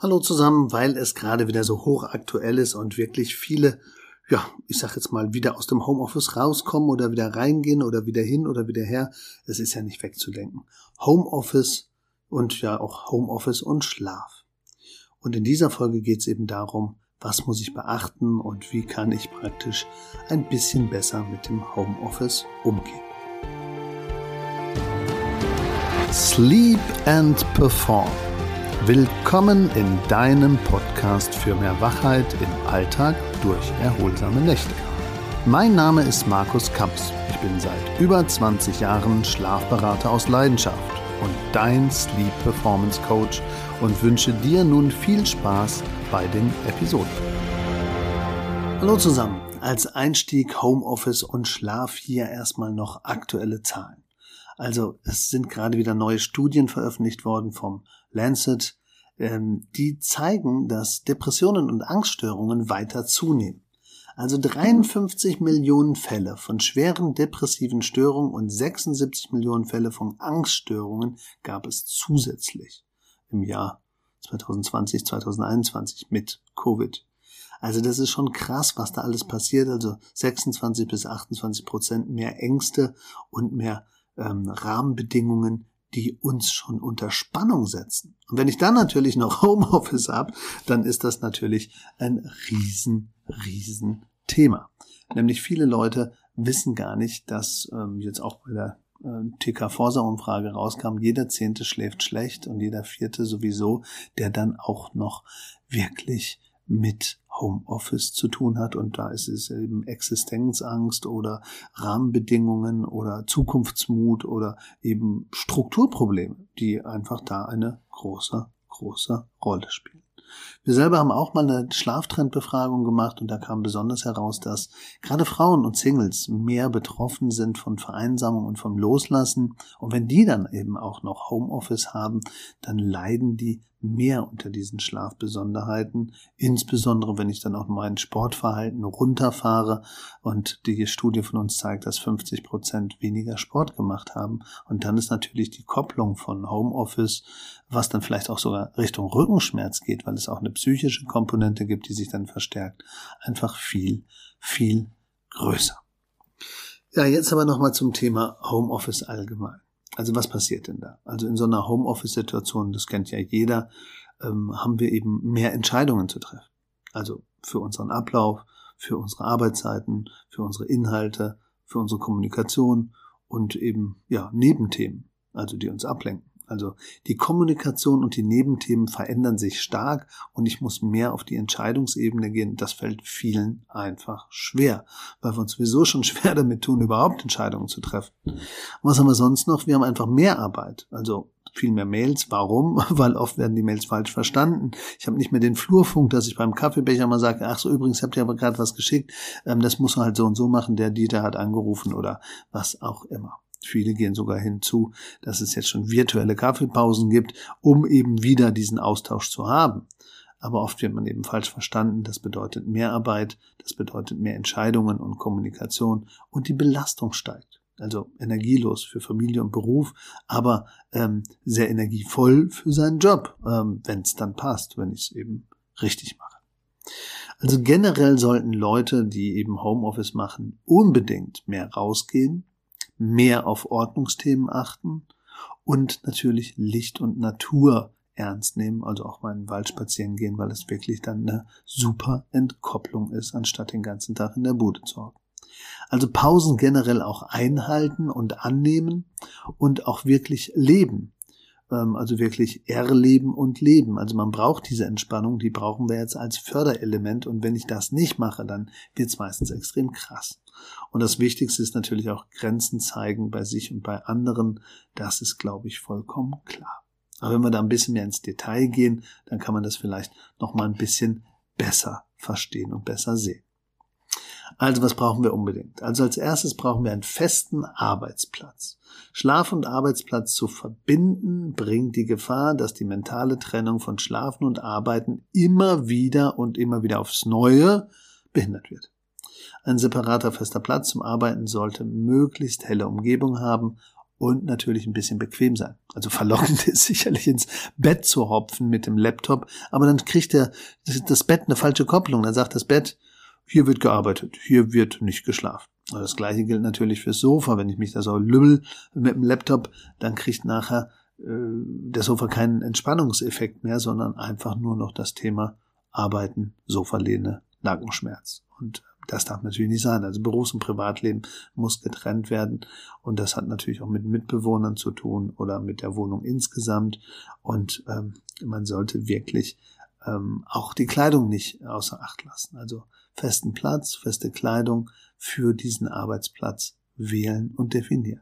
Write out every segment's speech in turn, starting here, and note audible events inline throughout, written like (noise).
Hallo zusammen, weil es gerade wieder so hochaktuell ist und wirklich viele, ja, ich sag jetzt mal, wieder aus dem Homeoffice rauskommen oder wieder reingehen oder wieder hin oder wieder her. Es ist ja nicht wegzudenken. Homeoffice und ja auch Homeoffice und Schlaf. Und in dieser Folge geht es eben darum, was muss ich beachten und wie kann ich praktisch ein bisschen besser mit dem Homeoffice umgehen. Sleep and Perform Willkommen in deinem Podcast für mehr Wachheit im Alltag durch erholsame Nächte. Mein Name ist Markus Kamps. Ich bin seit über 20 Jahren Schlafberater aus Leidenschaft und dein Sleep Performance Coach und wünsche dir nun viel Spaß bei den Episoden. Hallo zusammen. Als Einstieg Homeoffice und Schlaf hier erstmal noch aktuelle Zahlen. Also es sind gerade wieder neue Studien veröffentlicht worden vom Lancet ähm, die zeigen, dass Depressionen und Angststörungen weiter zunehmen. Also 53 Millionen Fälle von schweren depressiven Störungen und 76 Millionen Fälle von Angststörungen gab es zusätzlich im Jahr 2020, 2021 mit Covid. Also das ist schon krass, was da alles passiert. Also 26 bis 28 Prozent mehr Ängste und mehr ähm, Rahmenbedingungen, die uns schon unter Spannung setzen. Und wenn ich dann natürlich noch (laughs) Homeoffice habe, dann ist das natürlich ein riesen, riesen Thema. Nämlich viele Leute wissen gar nicht, dass ähm, jetzt auch bei der äh, TK-Forsa-Umfrage rauskam, jeder Zehnte schläft schlecht und jeder Vierte sowieso, der dann auch noch wirklich mit Homeoffice zu tun hat. Und da ist es eben Existenzangst oder Rahmenbedingungen oder Zukunftsmut oder eben Strukturprobleme, die einfach da eine große, große Rolle spielen. Wir selber haben auch mal eine Schlaftrendbefragung gemacht und da kam besonders heraus, dass gerade Frauen und Singles mehr betroffen sind von Vereinsamung und vom Loslassen. Und wenn die dann eben auch noch Homeoffice haben, dann leiden die mehr unter diesen Schlafbesonderheiten, insbesondere wenn ich dann auch mein Sportverhalten runterfahre und die Studie von uns zeigt, dass 50 Prozent weniger Sport gemacht haben. Und dann ist natürlich die Kopplung von Homeoffice, was dann vielleicht auch sogar Richtung Rückenschmerz geht, weil es auch eine psychische Komponente gibt, die sich dann verstärkt, einfach viel, viel größer. Ja, jetzt aber nochmal zum Thema Homeoffice allgemein. Also was passiert denn da? Also in so einer Homeoffice-Situation, das kennt ja jeder, ähm, haben wir eben mehr Entscheidungen zu treffen. Also für unseren Ablauf, für unsere Arbeitszeiten, für unsere Inhalte, für unsere Kommunikation und eben ja Nebenthemen, also die uns ablenken. Also die Kommunikation und die Nebenthemen verändern sich stark und ich muss mehr auf die Entscheidungsebene gehen. Das fällt vielen einfach schwer, weil wir uns sowieso schon (laughs) schwer damit tun, überhaupt Entscheidungen zu treffen. Was haben wir sonst noch? Wir haben einfach mehr Arbeit. Also viel mehr Mails. Warum? (laughs) Weil oft werden die Mails falsch verstanden. Ich habe nicht mehr den Flurfunk, dass ich beim Kaffeebecher mal sage, ach so, übrigens habt ihr aber gerade was geschickt. Ähm, das muss man halt so und so machen. Der Dieter hat angerufen oder was auch immer. Viele gehen sogar hinzu, dass es jetzt schon virtuelle Kaffeepausen gibt, um eben wieder diesen Austausch zu haben. Aber oft wird man eben falsch verstanden. Das bedeutet mehr Arbeit, das bedeutet mehr Entscheidungen und Kommunikation und die Belastung steigt. Also energielos für Familie und Beruf, aber ähm, sehr energievoll für seinen Job, ähm, wenn es dann passt, wenn ich es eben richtig mache. Also generell sollten Leute, die eben Homeoffice machen, unbedingt mehr rausgehen, mehr auf Ordnungsthemen achten und natürlich Licht und Natur ernst nehmen, also auch mal in den Wald spazieren gehen, weil es wirklich dann eine super Entkopplung ist, anstatt den ganzen Tag in der Bude zu hocken. Also Pausen generell auch einhalten und annehmen und auch wirklich leben. Ähm, also wirklich erleben und leben. Also man braucht diese Entspannung, die brauchen wir jetzt als Förderelement und wenn ich das nicht mache, dann wird es meistens extrem krass. Und das Wichtigste ist natürlich auch Grenzen zeigen bei sich und bei anderen. Das ist, glaube ich, vollkommen klar. Aber wenn wir da ein bisschen mehr ins Detail gehen, dann kann man das vielleicht noch mal ein bisschen besser verstehen und besser sehen. Also was brauchen wir unbedingt? Also als erstes brauchen wir einen festen Arbeitsplatz. Schlaf und Arbeitsplatz zu verbinden bringt die Gefahr, dass die mentale Trennung von Schlafen und Arbeiten immer wieder und immer wieder aufs Neue behindert wird. Ein separater fester Platz zum Arbeiten sollte möglichst helle Umgebung haben und natürlich ein bisschen bequem sein. Also verlockend (laughs) ist sicherlich ins Bett zu hopfen mit dem Laptop, aber dann kriegt der, das Bett eine falsche Kopplung. Dann sagt das Bett, hier wird gearbeitet, hier wird nicht geschlafen. Also das gleiche gilt natürlich fürs Sofa. Wenn ich mich da so lümmel mit dem Laptop, dann kriegt nachher äh, der Sofa keinen Entspannungseffekt mehr, sondern einfach nur noch das Thema Arbeiten, Sofalehne, Nackenschmerz. Und das darf natürlich nicht sein. Also Berufs- und Privatleben muss getrennt werden. Und das hat natürlich auch mit Mitbewohnern zu tun oder mit der Wohnung insgesamt. Und ähm, man sollte wirklich ähm, auch die Kleidung nicht außer Acht lassen. Also festen Platz, feste Kleidung für diesen Arbeitsplatz wählen und definieren.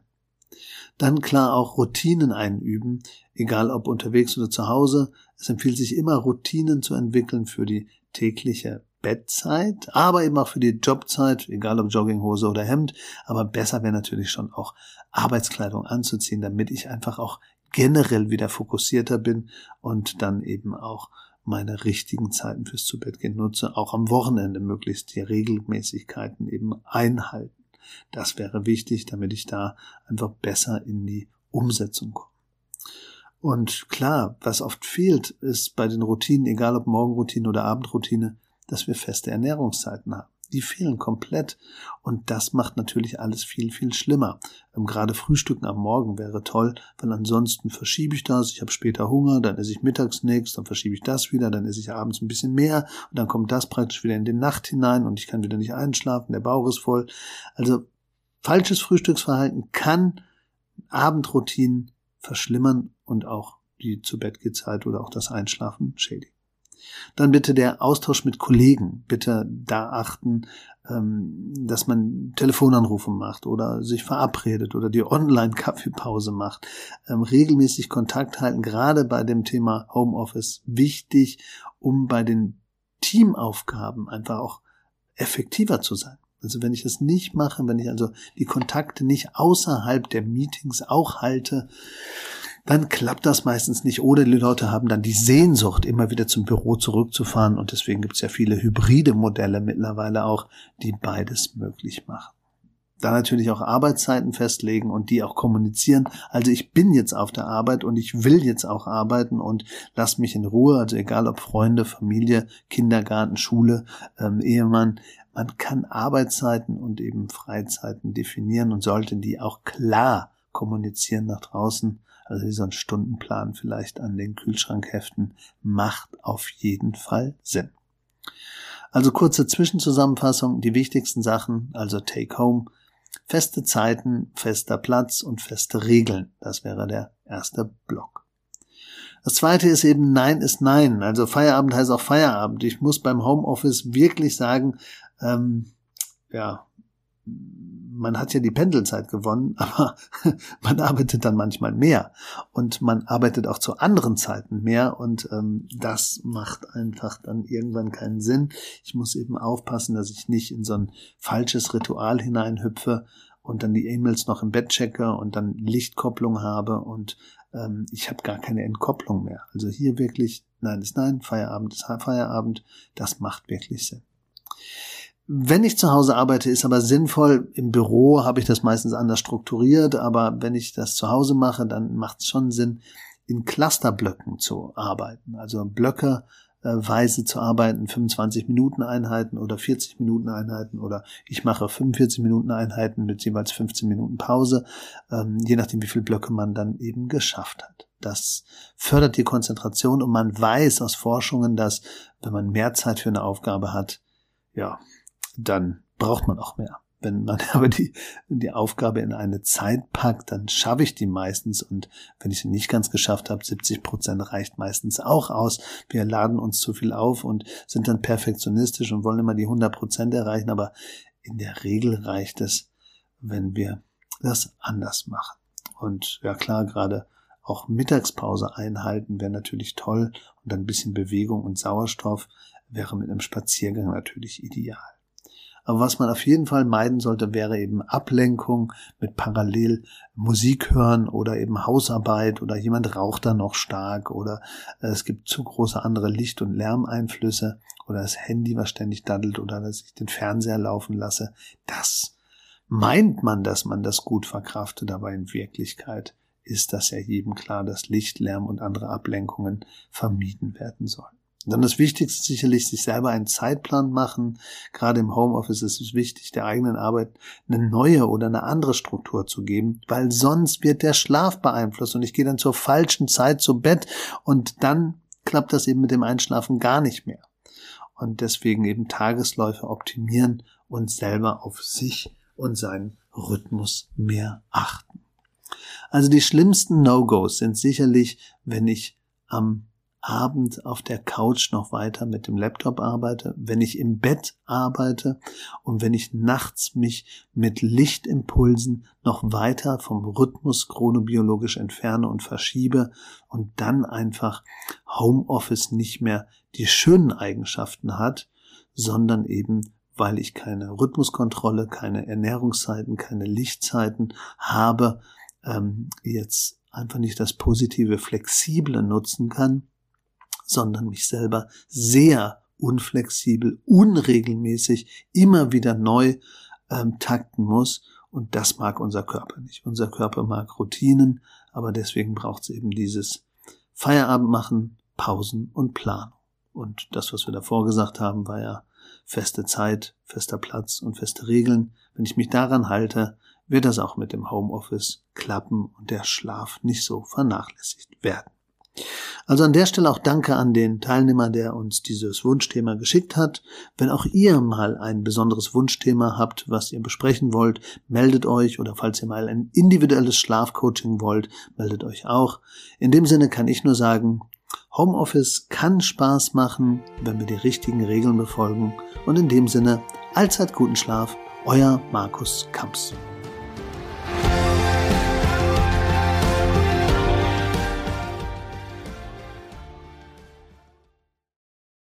Dann klar auch Routinen einüben, egal ob unterwegs oder zu Hause. Es empfiehlt sich immer Routinen zu entwickeln für die tägliche Bettzeit, aber eben auch für die Jobzeit, egal ob Jogginghose oder Hemd. Aber besser wäre natürlich schon auch Arbeitskleidung anzuziehen, damit ich einfach auch generell wieder fokussierter bin und dann eben auch meine richtigen Zeiten fürs Zubettgehen nutze, auch am Wochenende möglichst die Regelmäßigkeiten eben einhalten. Das wäre wichtig, damit ich da einfach besser in die Umsetzung komme. Und klar, was oft fehlt, ist bei den Routinen, egal ob Morgenroutine oder Abendroutine, dass wir feste Ernährungszeiten haben. Die fehlen komplett und das macht natürlich alles viel, viel schlimmer. Ähm, gerade Frühstücken am Morgen wäre toll, weil ansonsten verschiebe ich das, ich habe später Hunger, dann esse ich mittags nichts, dann verschiebe ich das wieder, dann esse ich abends ein bisschen mehr und dann kommt das praktisch wieder in die Nacht hinein und ich kann wieder nicht einschlafen, der Bauch ist voll. Also falsches Frühstücksverhalten kann Abendroutinen verschlimmern und auch die zu Bett oder auch das Einschlafen schädigen. Dann bitte der Austausch mit Kollegen. Bitte da achten, ähm, dass man Telefonanrufe macht oder sich verabredet oder die Online-Kaffeepause macht. Ähm, regelmäßig Kontakt halten, gerade bei dem Thema Homeoffice, wichtig, um bei den Teamaufgaben einfach auch effektiver zu sein. Also wenn ich das nicht mache, wenn ich also die Kontakte nicht außerhalb der Meetings auch halte, dann klappt das meistens nicht. Oder die Leute haben dann die Sehnsucht, immer wieder zum Büro zurückzufahren. Und deswegen gibt es ja viele hybride Modelle mittlerweile auch, die beides möglich machen. Dann natürlich auch Arbeitszeiten festlegen und die auch kommunizieren. Also ich bin jetzt auf der Arbeit und ich will jetzt auch arbeiten und lass mich in Ruhe. Also egal ob Freunde, Familie, Kindergarten, Schule, ähm, Ehemann. Man kann Arbeitszeiten und eben Freizeiten definieren und sollte die auch klar kommunizieren nach draußen also wie so ein Stundenplan vielleicht an den Kühlschrank heften, macht auf jeden Fall Sinn. Also kurze Zwischenzusammenfassung, die wichtigsten Sachen, also Take Home, feste Zeiten, fester Platz und feste Regeln. Das wäre der erste Block. Das zweite ist eben Nein ist Nein. Also Feierabend heißt auch Feierabend. Ich muss beim Homeoffice wirklich sagen, ähm, ja, man hat ja die Pendelzeit gewonnen, (laughs) aber man arbeitet dann manchmal mehr und man arbeitet auch zu anderen Zeiten mehr und ähm, das macht einfach dann irgendwann keinen Sinn. Ich muss eben aufpassen, dass ich nicht in so ein falsches Ritual hineinhüpfe und dann die E-Mails noch im Bett checke und dann Lichtkopplung habe und ähm, ich habe gar keine Entkopplung mehr. Also hier wirklich, nein ist nein, Feierabend ist Feierabend, das macht wirklich Sinn. Wenn ich zu Hause arbeite, ist aber sinnvoll. Im Büro habe ich das meistens anders strukturiert, aber wenn ich das zu Hause mache, dann macht es schon Sinn, in Clusterblöcken zu arbeiten. Also Blöcke äh, Weise zu arbeiten, 25 Minuten Einheiten oder 40 Minuten Einheiten oder ich mache 45 Minuten Einheiten mit jeweils 15 Minuten Pause, ähm, je nachdem wie viele Blöcke man dann eben geschafft hat. Das fördert die Konzentration und man weiß aus Forschungen, dass wenn man mehr Zeit für eine Aufgabe hat, ja, dann braucht man auch mehr. Wenn man (laughs) aber die, die Aufgabe in eine Zeit packt, dann schaffe ich die meistens. Und wenn ich sie nicht ganz geschafft habe, 70 Prozent reicht meistens auch aus. Wir laden uns zu viel auf und sind dann perfektionistisch und wollen immer die 100 Prozent erreichen. Aber in der Regel reicht es, wenn wir das anders machen. Und ja klar, gerade auch Mittagspause einhalten wäre natürlich toll. Und ein bisschen Bewegung und Sauerstoff wäre mit einem Spaziergang natürlich ideal. Aber was man auf jeden Fall meiden sollte, wäre eben Ablenkung mit parallel Musik hören oder eben Hausarbeit oder jemand raucht da noch stark oder äh, es gibt zu große andere Licht- und Lärmeinflüsse oder das Handy, was ständig daddelt oder dass ich den Fernseher laufen lasse. Das meint man, dass man das gut verkraftet, aber in Wirklichkeit ist das ja jedem klar, dass Licht, Lärm und andere Ablenkungen vermieden werden sollen. Und dann das Wichtigste sicherlich, sich selber einen Zeitplan machen. Gerade im Homeoffice ist es wichtig, der eigenen Arbeit eine neue oder eine andere Struktur zu geben, weil sonst wird der Schlaf beeinflusst und ich gehe dann zur falschen Zeit zu Bett und dann klappt das eben mit dem Einschlafen gar nicht mehr. Und deswegen eben Tagesläufe optimieren und selber auf sich und seinen Rhythmus mehr achten. Also die schlimmsten No-Gos sind sicherlich, wenn ich am Abend auf der Couch noch weiter mit dem Laptop arbeite, wenn ich im Bett arbeite und wenn ich nachts mich mit Lichtimpulsen noch weiter vom Rhythmus chronobiologisch entferne und verschiebe und dann einfach Homeoffice nicht mehr die schönen Eigenschaften hat, sondern eben weil ich keine Rhythmuskontrolle, keine Ernährungszeiten, keine Lichtzeiten habe, ähm, jetzt einfach nicht das positive, flexible nutzen kann, sondern mich selber sehr unflexibel, unregelmäßig, immer wieder neu ähm, takten muss. Und das mag unser Körper nicht. Unser Körper mag Routinen, aber deswegen braucht es eben dieses Feierabend machen, Pausen und Planung. Und das, was wir davor gesagt haben, war ja feste Zeit, fester Platz und feste Regeln. Wenn ich mich daran halte, wird das auch mit dem Homeoffice klappen und der Schlaf nicht so vernachlässigt werden. Also an der Stelle auch danke an den Teilnehmer, der uns dieses Wunschthema geschickt hat. Wenn auch ihr mal ein besonderes Wunschthema habt, was ihr besprechen wollt, meldet euch oder falls ihr mal ein individuelles Schlafcoaching wollt, meldet euch auch. In dem Sinne kann ich nur sagen, Homeoffice kann Spaß machen, wenn wir die richtigen Regeln befolgen und in dem Sinne allzeit guten Schlaf, euer Markus Kamps.